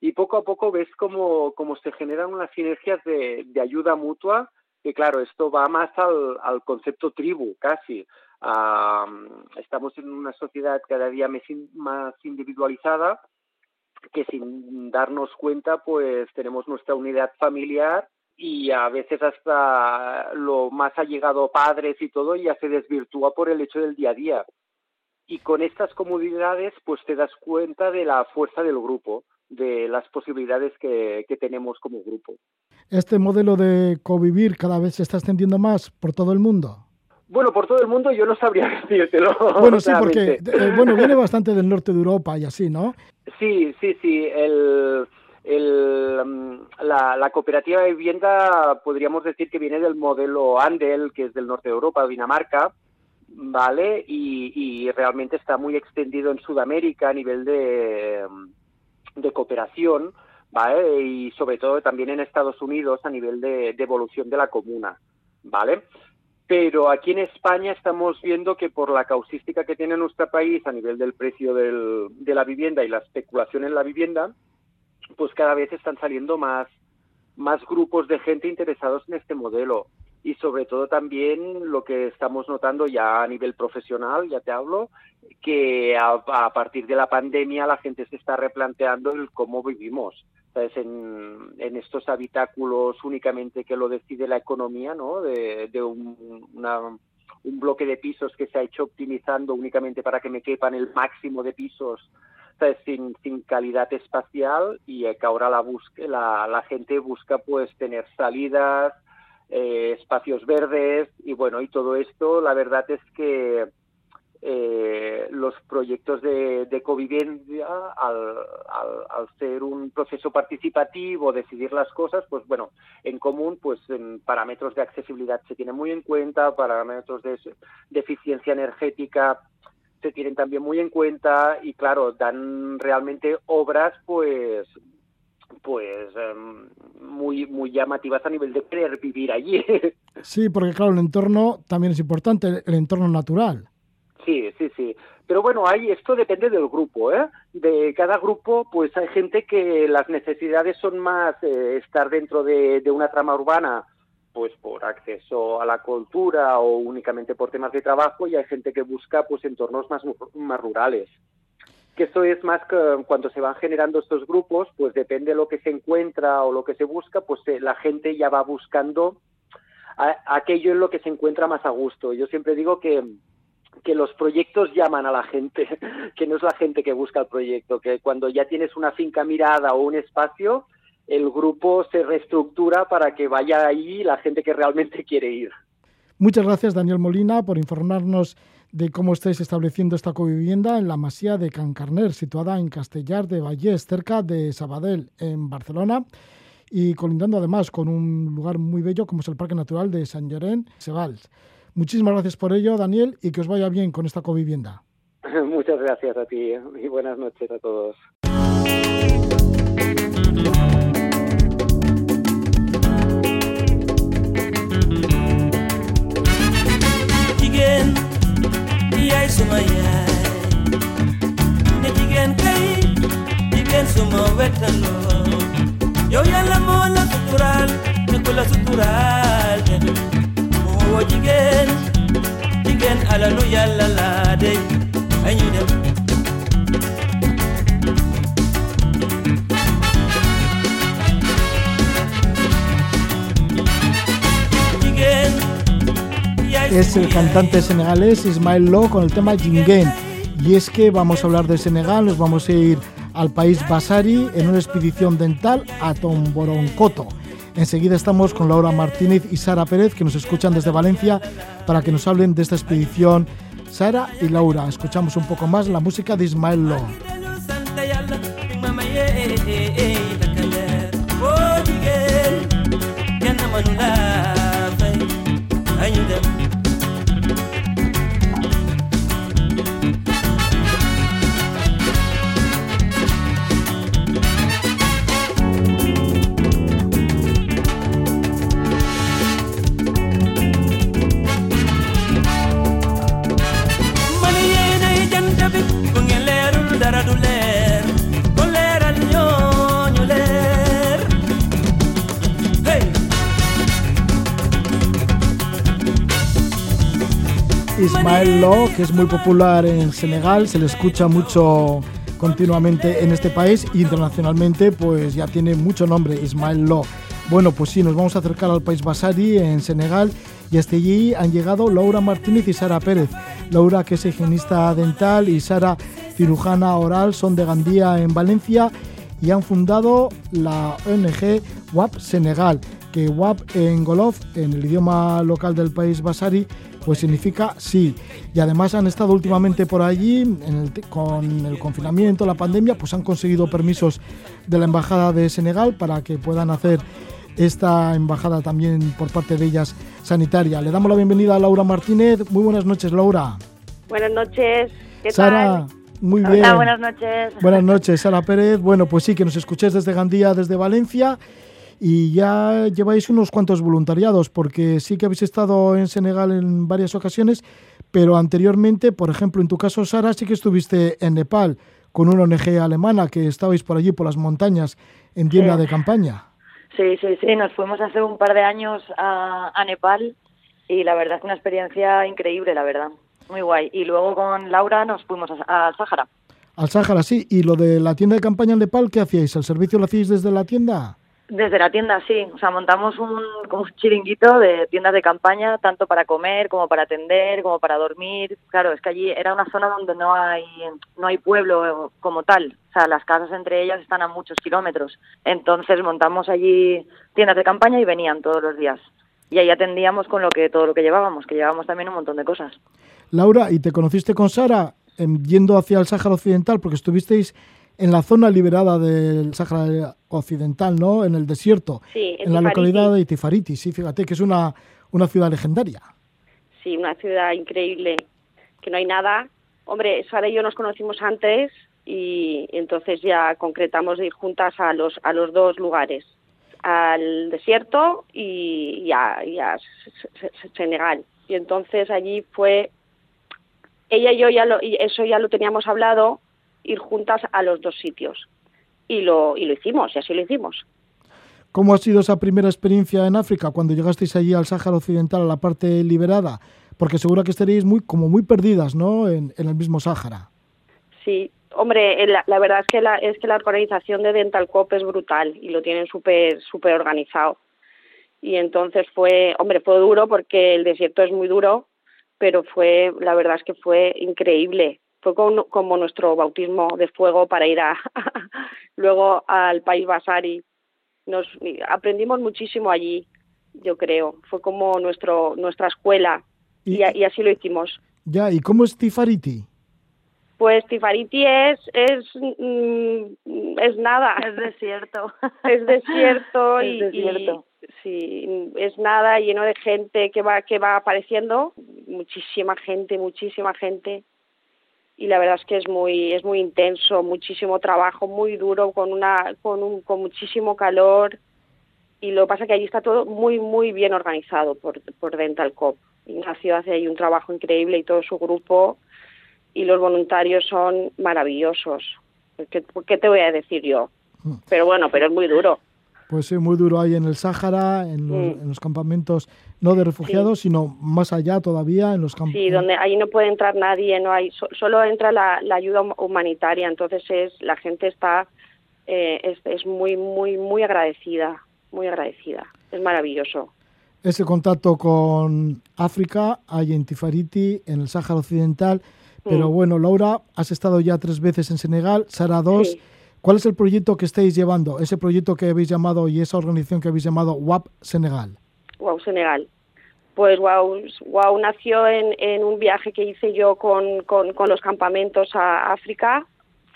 Y poco a poco ves cómo, cómo se generan unas sinergias de, de ayuda mutua, que claro, esto va más al, al concepto tribu, casi. estamos en una sociedad cada día más individualizada, que sin darnos cuenta, pues tenemos nuestra unidad familiar y a veces hasta lo más ha llegado padres y todo ya se desvirtúa por el hecho del día a día. Y con estas comunidades pues te das cuenta de la fuerza del grupo, de las posibilidades que, que tenemos como grupo. ¿Este modelo de convivir cada vez se está extendiendo más por todo el mundo? Bueno, por todo el mundo yo no sabría decírtelo. Bueno, sí, porque eh, bueno, viene bastante del norte de Europa y así, ¿no? Sí, sí, sí. El, el, mm, la, cooperativa de vivienda podríamos decir que viene del modelo Andel, que es del norte de Europa, Dinamarca, ¿vale? Y, realmente está muy extendido en Sudamérica a nivel de, mm, cooperación, ¿vale? Y sobre todo también en Estados Unidos a nivel de, evolución de la comuna, ¿vale? Pero aquí en España estamos viendo que por la causística que tiene nuestro país a nivel del precio de la vivienda y la especulación en la vivienda, pues cada vez están saliendo más, más grupos de gente interesados en este modelo y sobre todo también lo que estamos notando ya a nivel profesional, ya te hablo, que a, partir de la pandemia la gente se está replanteando el cómo vivimos. ¿Sabes? En, estos habitáculos únicamente que lo decide la economía, ¿no? De, un, un bloque de pisos que se ha hecho optimizando únicamente para que me quepan el máximo de pisos sin, sin calidad espacial y que ahora la, busque, la, la gente busca pues tener salidas, eh, espacios verdes y bueno, y todo esto la verdad es que eh, los proyectos de, de covivencia, al, ser un proceso participativo, decidir las cosas, pues bueno, en común, pues en parámetros de accesibilidad se tienen muy en cuenta, parámetros de eficiencia energética se tienen también muy en cuenta y claro, dan realmente obras pues pues em, muy muy llamativas a nivel de querer vivir allí. Sí, porque claro, el entorno también es importante, el entorno natural. Sí, sí, sí. Pero bueno, ahí esto depende del grupo, ¿eh? De cada grupo, pues hay gente que las necesidades son más eh, estar dentro de, de, una trama urbana pues por acceso a la cultura o únicamente por temas de trabajo y hay gente que busca pues entornos más, más rurales. Que eso es más que cuando se van generando estos grupos, pues depende de lo que se encuentra o lo que se busca, pues eh, la gente ya va buscando aquello en lo que se encuentra más a gusto. Yo siempre digo que, que los proyectos llaman a la gente, que no es la gente que busca el proyecto, que cuando ya tienes una finca mirada o un espacio, el grupo se reestructura para que vaya ahí la gente que realmente quiere ir. Muchas gracias, Daniel Molina, por informarnos de cómo estáis estableciendo esta covivienda en la Masía de Cancarner, situada en Castellar de Vallés, cerca de Sabadell, en Barcelona, y colindando además con un lugar muy bello como es el Parque Natural de San Llorén, Sebals. Muchísimas gracias por ello, Daniel, y que os vaya bien con esta covivienda. Muchas gracias a ti y buenas noches a todos. Yaay suma ne kay suma wettaloo yow yàlla moo la suturaal ne ku la ne moo woo jigéen yàlla es el cantante senegalés Ismael Lo con el tema Jingen. Y es que vamos a hablar de Senegal, nos vamos a ir al país Basari en una expedición dental a Tomboroncoto. Enseguida estamos con Laura Martínez y Sara Pérez que nos escuchan desde Valencia para que nos hablen de esta expedición. Sara y Laura, escuchamos un poco más la música de Ismael Lo. Ismael Lo, que es muy popular en Senegal, se le escucha mucho continuamente en este país y internacionalmente pues ya tiene mucho nombre, Ismael Lo. Bueno, pues sí, nos vamos a acercar al país Basari en Senegal y hasta allí han llegado Laura Martínez y Sara Pérez. Laura, que es higienista dental, y Sara, cirujana oral, son de Gandía en Valencia y han fundado la ONG WAP Senegal, que WAP en Golof, en el idioma local del país Basari, pues significa sí. Y además han estado últimamente por allí, con el confinamiento, la pandemia, pues han conseguido permisos de la Embajada de Senegal para que puedan hacer esta embajada también por parte de ellas sanitaria. Le damos la bienvenida a Laura Martínez. Muy buenas noches, Laura. Buenas noches. ¿Qué Sara, muy bien. Hola, buenas noches. Buenas noches, Sara Pérez. Bueno, pues sí, que nos escuchéis desde Gandía, desde Valencia y ya lleváis unos cuantos voluntariados, porque sí que habéis estado en Senegal en varias ocasiones, pero anteriormente, por ejemplo, en tu caso, Sara, sí que estuviste en Nepal con una ONG alemana que estabais por allí, por las montañas, en tienda de campaña. Sí, sí, sí, nos fuimos hace un par de años a, Nepal y la verdad es una experiencia increíble, la verdad, muy guay. Y luego con Laura nos fuimos al Sáhara. Al Sáhara, sí. ¿Y lo de la tienda de campaña en Nepal, qué hacíais? ¿El servicio lo hacíais desde la tienda? Desde la tienda, sí. O sea, montamos un, chiringuito de tiendas de campaña, tanto para comer como para atender, como para dormir. Claro, es que allí era una zona donde no hay, no hay pueblo como tal. O sea, las casas entre ellas están a muchos kilómetros. Entonces montamos allí tiendas de campaña y venían todos los días. Y ahí atendíamos con lo que todo lo que llevábamos, que llevábamos también un montón de cosas. Laura, ¿y te conociste con Sara yendo hacia el Sáhara Occidental? Porque estuvisteis en la zona liberada del Sáhara Occidental, ¿no? En el desierto, sí, en, la localidad de Itifariti, sí, fíjate que es una, una ciudad legendaria. Sí, una ciudad increíble, que no hay nada. Hombre, Sara y yo nos conocimos antes y entonces ya concretamos de ir juntas a los, a los dos lugares, al desierto y, a, Senegal. Y entonces allí fue, ella y yo ya lo, y eso ya lo teníamos hablado, ir juntas a los dos sitios. Y lo, y lo hicimos, y así lo hicimos. ¿Cómo ha sido esa primera experiencia en África cuando llegasteis allí al Sáhara Occidental, a la parte liberada? Porque seguro que estaréis muy, como muy perdidas, ¿no? En, el mismo Sáhara. Sí, hombre, la, la verdad es que la, es que la organización de Dental Cop es brutal y lo tienen súper súper organizado. Y entonces fue, hombre, fue duro porque el desierto es muy duro, pero fue, la verdad es que fue increíble fue como, nuestro bautismo de fuego para ir a, luego al país Basari nos aprendimos muchísimo allí, yo creo. Fue como nuestro nuestra escuela y, Y- y así lo hicimos. Ya, ¿y cómo es Tifariti? Pues Tifariti es es mm, es nada, Es desierto. es desierto Es y, desierto. y- sí, es nada lleno de gente que va que va apareciendo, muchísima gente, muchísima gente. Y la verdad es que es muy es muy intenso, muchísimo trabajo, muy duro con una con un con muchísimo calor y lo que pasa es que allí está todo muy muy bien organizado por por Dental Cop. Ignacio hace ahí un trabajo increíble y todo su grupo y los voluntarios son maravillosos. ¿Qué, qué te voy a decir yo? Mm. Pero bueno, pero es muy duro. Pues sí, muy duro ahí en el Sáhara, en los, Mm. en los campamentos no de refugiados, sino más allá todavía, en los campos. Sí, donde ahí no puede entrar nadie, no hay, so- solo entra la, la ayuda hum- humanitaria. Entonces es la gente está eh, es, es muy muy muy agradecida, muy agradecida. Es maravilloso. Ese contacto con África hay en Tifariti, en el Sáhara Occidental. Pero Mm. bueno, Laura, has estado ya tres veces en Senegal, Sara dos. Sí. ¿Cuál es el proyecto que estáis llevando? Ese proyecto que habéis llamado y esa organización que habéis llamado WAP Senegal. Wow, Senegal. Pues wow, wow nació en, en un viaje que hice yo con, con, los campamentos a África.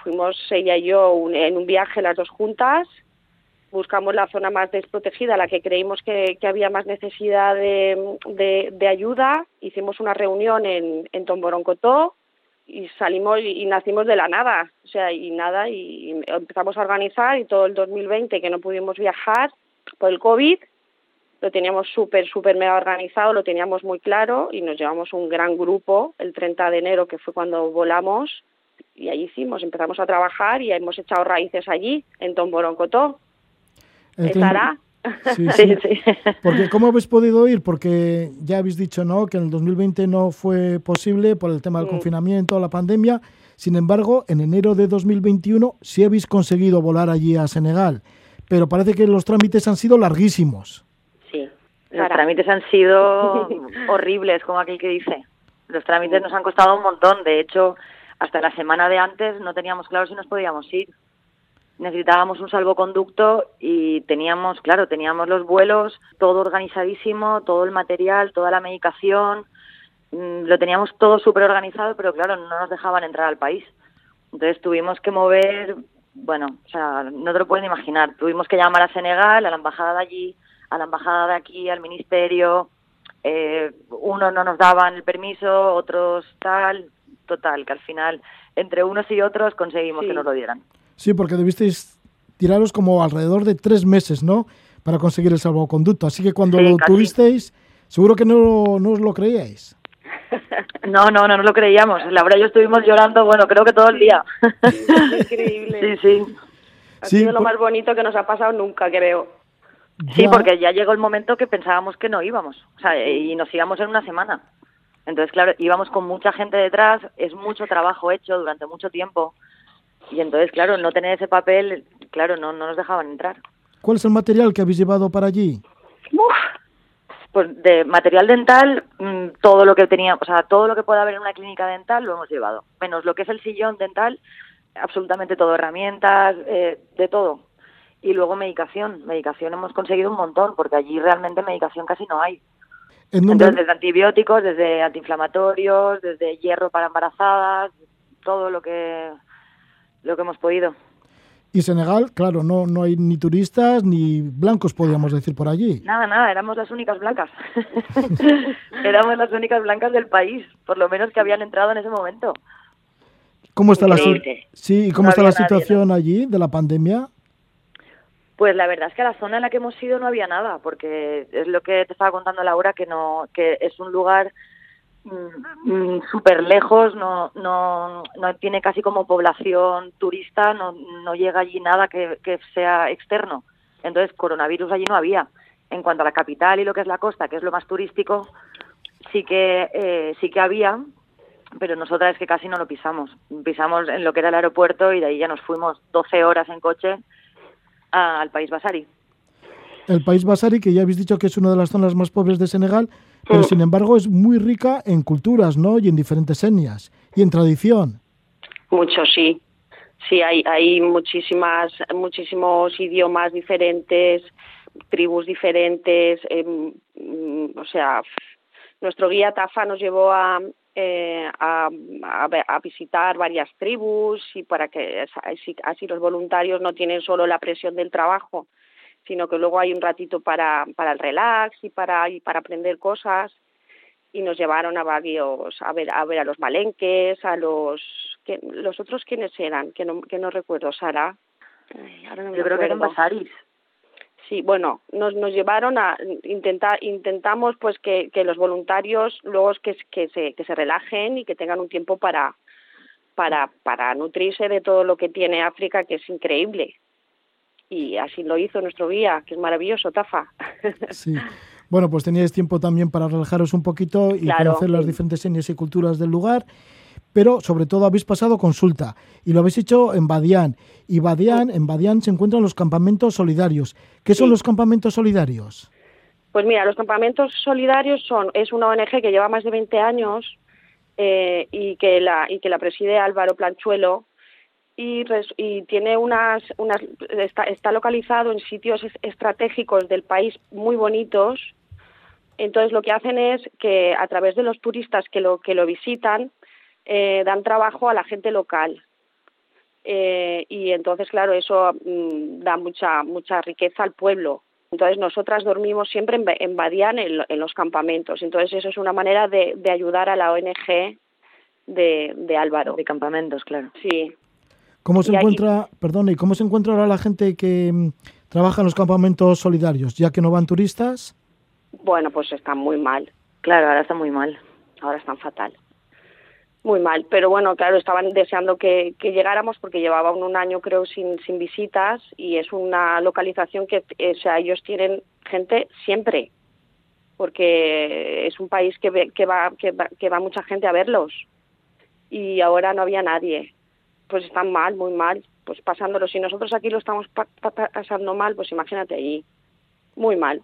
Fuimos ella y yo en un viaje las dos juntas. Buscamos la zona más desprotegida, la que creímos que, que había más necesidad de, de, ayuda. Hicimos una reunión en, en Tomboroncotó y salimos y, nacimos de la nada. O sea, y nada, y, empezamos a organizar y todo el 2020 que no pudimos viajar por el COVID, lo teníamos súper, súper mega organizado, lo teníamos muy claro y nos llevamos un gran grupo el 30 de enero, que fue cuando volamos, y ahí hicimos, empezamos a trabajar y hemos echado raíces allí, en que- ¿Estará? Sí, sí. Porque ¿cómo habéis podido ir? Porque ya habéis dicho, ¿no? Que en el 2020 no fue posible por el tema del Mm. confinamiento, la pandemia. Sin embargo, en enero de 2021 sí habéis conseguido volar allí a Senegal. Pero parece que los trámites han sido larguísimos. Sí. Los trámites han sido horribles, como aquel que dice. Los trámites nos han costado un montón. De hecho, hasta la semana de antes no teníamos claro si nos podíamos ir. Necesitábamos un salvoconducto y teníamos, claro, teníamos los vuelos, todo organizadísimo, todo el material, toda la medicación. mm, Lo teníamos todo súper organizado, pero claro, no nos dejaban entrar al país. Entonces tuvimos que mover, bueno, o sea, no te lo pueden imaginar. Tuvimos que llamar a Senegal, a la embajada de allí, a la embajada de aquí, al ministerio. Eh, unos no nos daban el permiso, otros tal. Total, que al final, entre unos y otros, conseguimos Sí. que nos lo dieran. Sí, porque debisteis tiraros como alrededor de tres meses, ¿no? Para conseguir el salvoconducto. Así que cuando Sí, lo casi. tuvisteis, seguro que no, no os lo creíais. No, no, no nos lo creíamos. Laura y yo estuvimos llorando, bueno, creo que todo el día. Increíble. Sí, sí. Ha Sí, sido lo más bonito que nos ha pasado nunca, creo. Sí, porque ya llegó el momento que pensábamos que no íbamos, o sea, y nos íbamos en una semana. Entonces, claro, íbamos con mucha gente detrás, es mucho trabajo hecho durante mucho tiempo. Y entonces, claro, no tener ese papel, claro, no, no nos dejaban entrar. ¿Cuál es el material que habéis llevado para allí? Pues de material dental, mm, todo lo que tenía, o sea, todo lo que pueda haber en una clínica dental lo hemos llevado, menos lo que es el sillón dental, absolutamente todo, herramientas, eh, de todo. Y luego medicación, medicación hemos conseguido un montón, porque allí realmente medicación casi no hay. ¿En dónde, Entonces, desde antibióticos, desde antiinflamatorios, desde hierro para embarazadas, todo lo que lo que hemos podido. Y Senegal, claro, no, no hay ni turistas ni blancos, podríamos decir, por allí. Nada, nada, éramos las únicas blancas. éramos las únicas blancas del país, por lo menos que habían entrado en ese momento. ¿Cómo está la, si- Increíble. sí, ¿y cómo No está la nadie, situación allí de la pandemia? Pues la verdad es que a la zona en la que hemos ido no había nada, porque es lo que te estaba contando Laura, que no, que es un lugar súper lejos, no, no, no tiene casi como población turista, no, no llega allí nada que, que sea externo. Entonces, coronavirus allí no había. En cuanto a la capital y lo que es la costa, que es lo más turístico, sí que, eh, sí que había, pero nosotras es que casi no lo pisamos. Pisamos en lo que era el aeropuerto y de ahí ya nos fuimos 12 horas en coche al país Basari. El país Basari, que ya habéis dicho que es una de las zonas más pobres de Senegal, pero sin embargo es muy rica en culturas, ¿no? Y en diferentes etnias y en tradición. Mucho, sí. Sí, hay, hay muchísimas, muchísimos idiomas diferentes, tribus diferentes, em, mm, o sea, nuestro guía Tafa nos llevó a, eh, a, a, visitar varias tribus y para que así, así, los voluntarios no tienen solo la presión del trabajo, sino que luego hay un ratito para, para el relax y para, y para aprender cosas. Y nos llevaron a varios a ver a ver a los malenques a los que los otros quiénes eran que no que no recuerdo Sara. Yo creo que eran basaris. Sí bueno nos nos llevaron a intentar intentamos pues que, que los voluntarios luego que, que se que se relajen y que tengan un tiempo para para para nutrirse de todo lo que tiene África que es increíble y así lo hizo nuestro guía que es maravilloso Tafa sí bueno, pues teníais tiempo también para relajaros un poquito y conocer las diferentes etnias y culturas del lugar, pero sobre todo habéis pasado consulta y lo habéis hecho en Badián. Y Badián, en Badián se encuentran los campamentos solidarios. ¿Qué son los campamentos solidarios? Pues mira, los campamentos solidarios son es una ONG que lleva más de 20 años eh, y que la y que la preside Álvaro Planchuelo y, y tiene unas, unas está, está, localizado en sitios estratégicos del país muy bonitos entonces lo que hacen es que a través de los turistas que lo, que lo visitan eh, dan trabajo a la gente local. Eh, y entonces, claro, eso mm, da mucha, mucha riqueza al pueblo. Entonces nosotras dormimos siempre en, en Badián, en, en, los campamentos. Entonces eso es una manera de, de ayudar a la ONG de, de, Álvaro. De campamentos, claro. Sí. ¿Cómo se y encuentra, ahí... perdón, y cómo se encuentra ahora la gente que mm, trabaja en los campamentos solidarios, ya que no van turistas? Bueno, pues están muy mal. Claro, ahora están muy mal. Ahora están fatal. Muy mal, pero bueno, claro, estaban deseando que, que llegáramos porque llevaban un año, creo, sin, sin visitas y es una localización que, o sea, ellos tienen gente siempre, porque es un país que, ve, que, va, que, va, que va mucha gente a verlos y ahora no había nadie. Pues están mal, muy mal, pues pasándolo. Si nosotros aquí lo estamos pa pa pasando mal, pues imagínate allí. Muy mal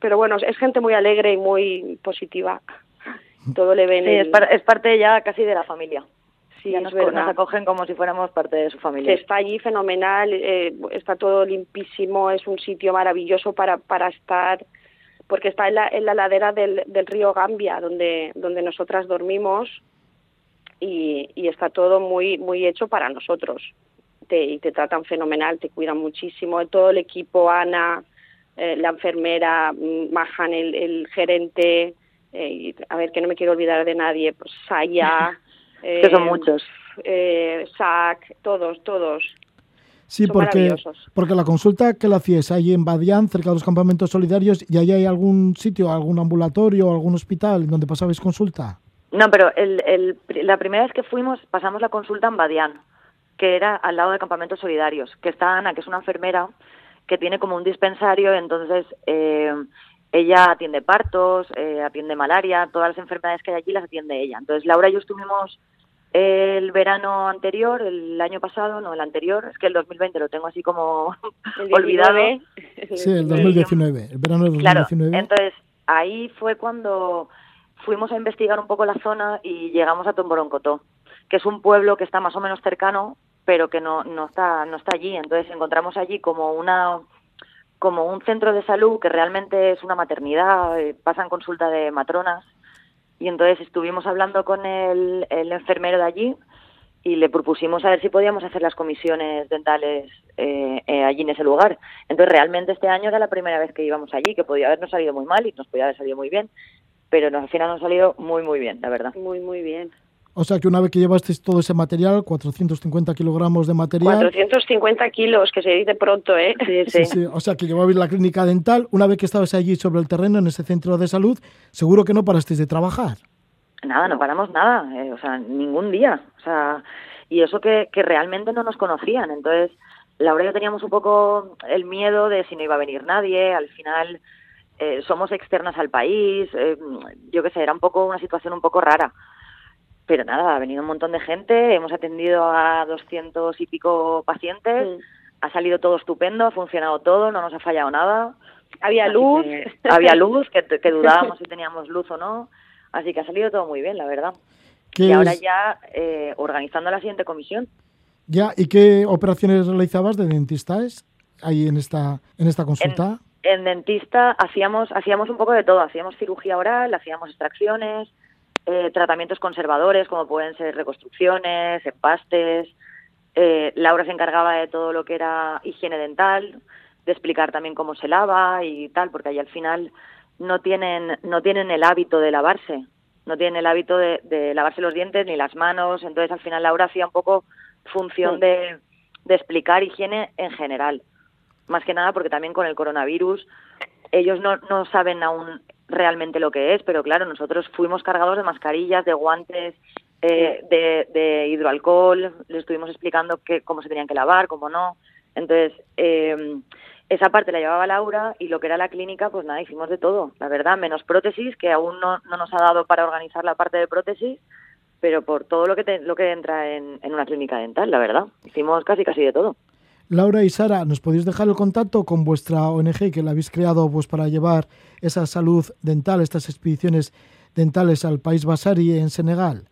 pero bueno, es gente muy alegre y muy positiva. Todo le ven. Sí, el... es, par es, parte ya casi de la familia. Sí, ya nos acogen como si fuéramos parte de su familia. Está allí fenomenal, eh, está todo limpísimo, es un sitio maravilloso para, para estar, porque está en la, en la ladera del, del río Gambia, donde, donde nosotras dormimos, y, y está todo muy, muy hecho para nosotros. Te, y te tratan fenomenal, te cuidan muchísimo, todo el equipo, Ana, eh, la enfermera, mm, Mahan, el, el gerente, eh, a ver que no me quiero olvidar de nadie, pues Saya, eh, que son muchos, eh, Sac, todos, todos. Sí, porque, porque la consulta que la hacías ahí en Badián, cerca de los campamentos solidarios, ¿y ahí hay algún sitio, algún ambulatorio, algún hospital donde pasabais consulta? No, pero el, el, la primera vez que fuimos pasamos la consulta en Badián, que era al lado de campamentos solidarios, que está Ana, que es una enfermera, que tiene como un dispensario, entonces eh, ella atiende partos, eh, atiende malaria, todas las enfermedades que hay allí las atiende ella. Entonces Laura y yo estuvimos el verano anterior, el año pasado, no, el anterior, es que el 2020 lo tengo así como olvidado. Sí, el 2019, el verano del 2019. Claro, entonces ahí fue cuando fuimos a investigar un poco la zona y llegamos a Tomboroncotó, que es un pueblo que está más o menos cercano pero que no, no, está, no está allí. Entonces encontramos allí como una como un centro de salud que realmente es una maternidad, eh, pasan consulta de matronas y entonces estuvimos hablando con el, el enfermero de allí y le propusimos a ver si podíamos hacer las comisiones dentales eh, eh, allí en ese lugar. Entonces realmente este año era la primera vez que íbamos allí, que podía habernos salido muy mal y nos podía haber salido muy bien, pero nos, al final nos ha salido muy muy bien, la verdad. Muy muy bien. O sea que una vez que llevasteis todo ese material, 450 kilogramos de material. 450 kilos, que se dice pronto, ¿eh? Sí, sí. sí, sí. O sea que llevabais la clínica dental. Una vez que estabais allí sobre el terreno, en ese centro de salud, seguro que no parasteis de trabajar. Nada, no paramos nada. Eh, o sea, ningún día. O sea, y eso que, que realmente no nos conocían. Entonces, Laura y yo teníamos un poco el miedo de si no iba a venir nadie. Al final, eh, somos externas al país. Eh, yo qué sé, era un poco una situación un poco rara pero nada, ha venido un montón de gente, hemos atendido a doscientos y pico pacientes, ha salido todo estupendo, ha funcionado todo, no nos ha fallado nada. Había luz. Que, había luz, que, que, dudábamos si teníamos luz o no, así que ha salido todo muy bien, la verdad. Y ahora ya eh, organizando la siguiente comisión. Ya, ¿y qué operaciones realizabas de dentista es ahí en esta, en esta consulta? En, dentista hacíamos, hacíamos un poco de todo, hacíamos cirugía oral, hacíamos extracciones, eh, tratamientos conservadores como pueden ser reconstrucciones, empastes. Eh, Laura se encargaba de todo lo que era higiene dental, de explicar también cómo se lava y tal, porque ahí al final no tienen, no tienen el hábito de lavarse, no tienen el hábito de, de lavarse los dientes ni las manos, entonces al final Laura hacía un poco función de, de explicar higiene en general. Más que nada porque también con el coronavirus ellos no, no saben aún realmente lo que es, pero claro, nosotros fuimos cargados de mascarillas, de guantes, eh, de, de, hidroalcohol, les estuvimos explicando que, cómo se tenían que lavar, cómo no. Entonces, eh, esa parte la llevaba Laura y lo que era la clínica, pues nada, hicimos de todo, la verdad, menos prótesis, que aún no, no nos ha dado para organizar la parte de prótesis, pero por todo lo que, lo que entra en, en, una clínica dental, la verdad. Hicimos casi casi de todo. Laura y Sara, ¿nos podéis dejar el contacto con vuestra ONG que la habéis creado pues, para llevar esa salud dental, estas expediciones dentales al país Basari en Senegal?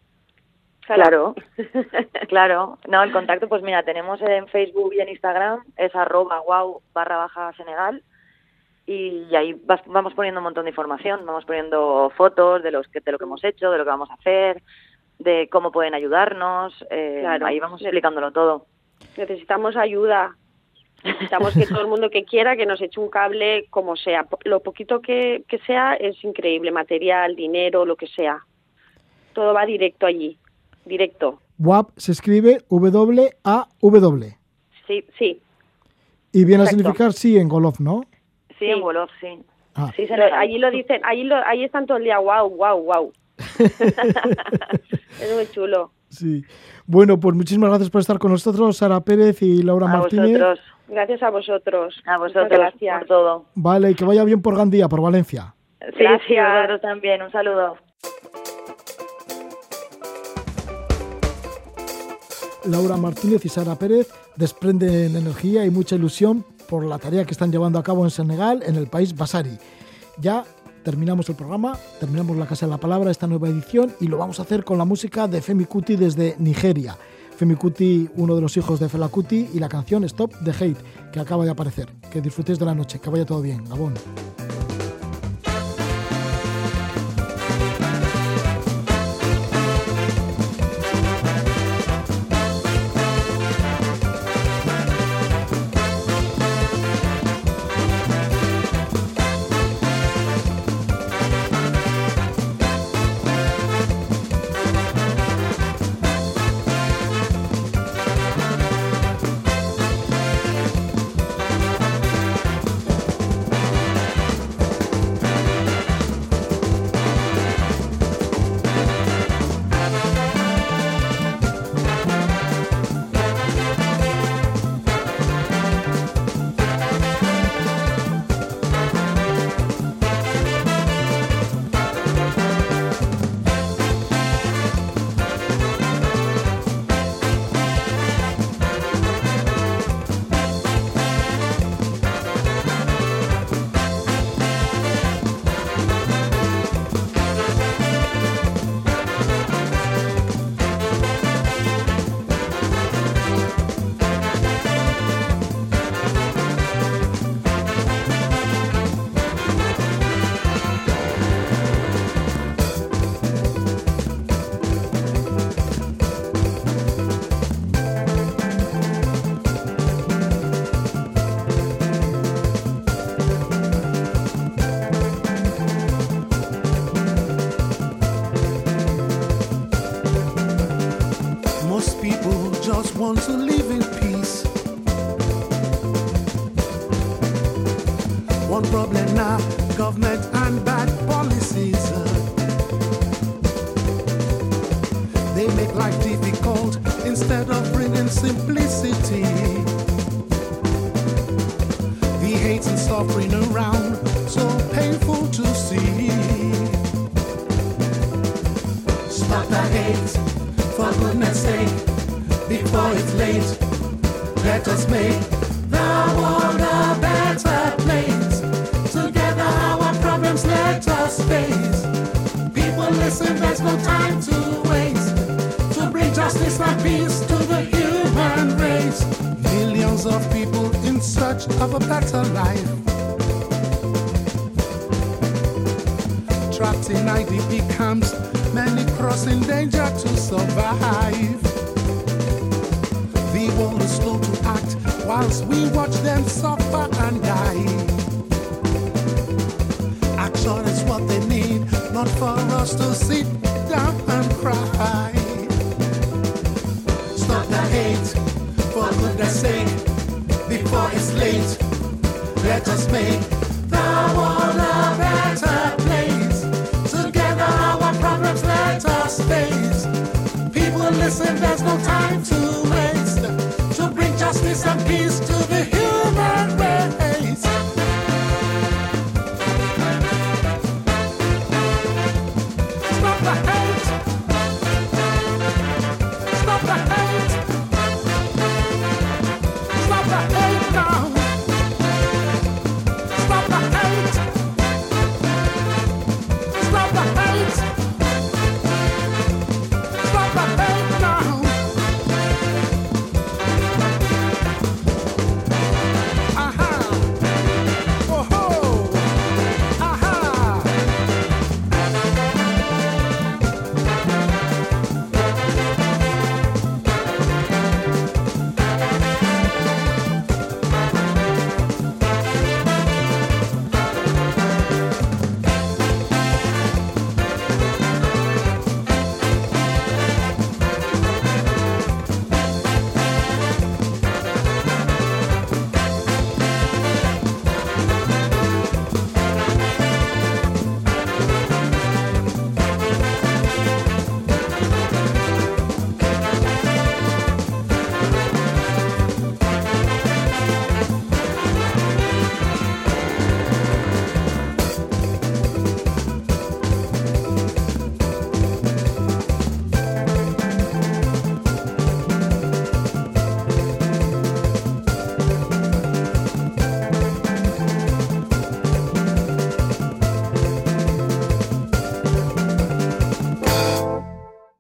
Claro, claro. No, el contacto, pues mira, tenemos en Facebook y en Instagram, es arroba wow barra baja Senegal y ahí vamos poniendo un montón de información, vamos poniendo fotos de, los que, de lo que hemos hecho, de lo que vamos a hacer, de cómo pueden ayudarnos, eh, claro. ahí vamos explicándolo todo. Necesitamos ayuda, necesitamos que todo el mundo que quiera que nos eche un cable como sea, lo poquito que, que sea es increíble, material, dinero, lo que sea, todo va directo allí, directo. WAP se escribe W-A-W. Sí, sí. Y viene Exacto. a significar sí en Golof, ¿no? Sí, sí. en Wolof, sí. Ah. sí se lo, allí lo dicen, allí, lo, allí están todo el día, wow, wow, wow. es muy chulo. Sí. Bueno, pues muchísimas gracias por estar con nosotros, Sara Pérez y Laura a Martínez. Vosotros. Gracias a vosotros. A vosotros gracias. por todo. Vale, y que vaya bien por Gandía, por Valencia. Sí, gracias. sí, vosotros también. Un saludo. Laura Martínez y Sara Pérez desprenden energía y mucha ilusión por la tarea que están llevando a cabo en Senegal, en el país Basari. Ya terminamos el programa, terminamos la Casa de la Palabra, esta nueva edición, y lo vamos a hacer con la música de Femi Kuti desde Nigeria. Femi Kuti, uno de los hijos de Fela Kuti, y la canción Stop the Hate, que acaba de aparecer. Que disfrutéis de la noche, que vaya todo bien. Gabón.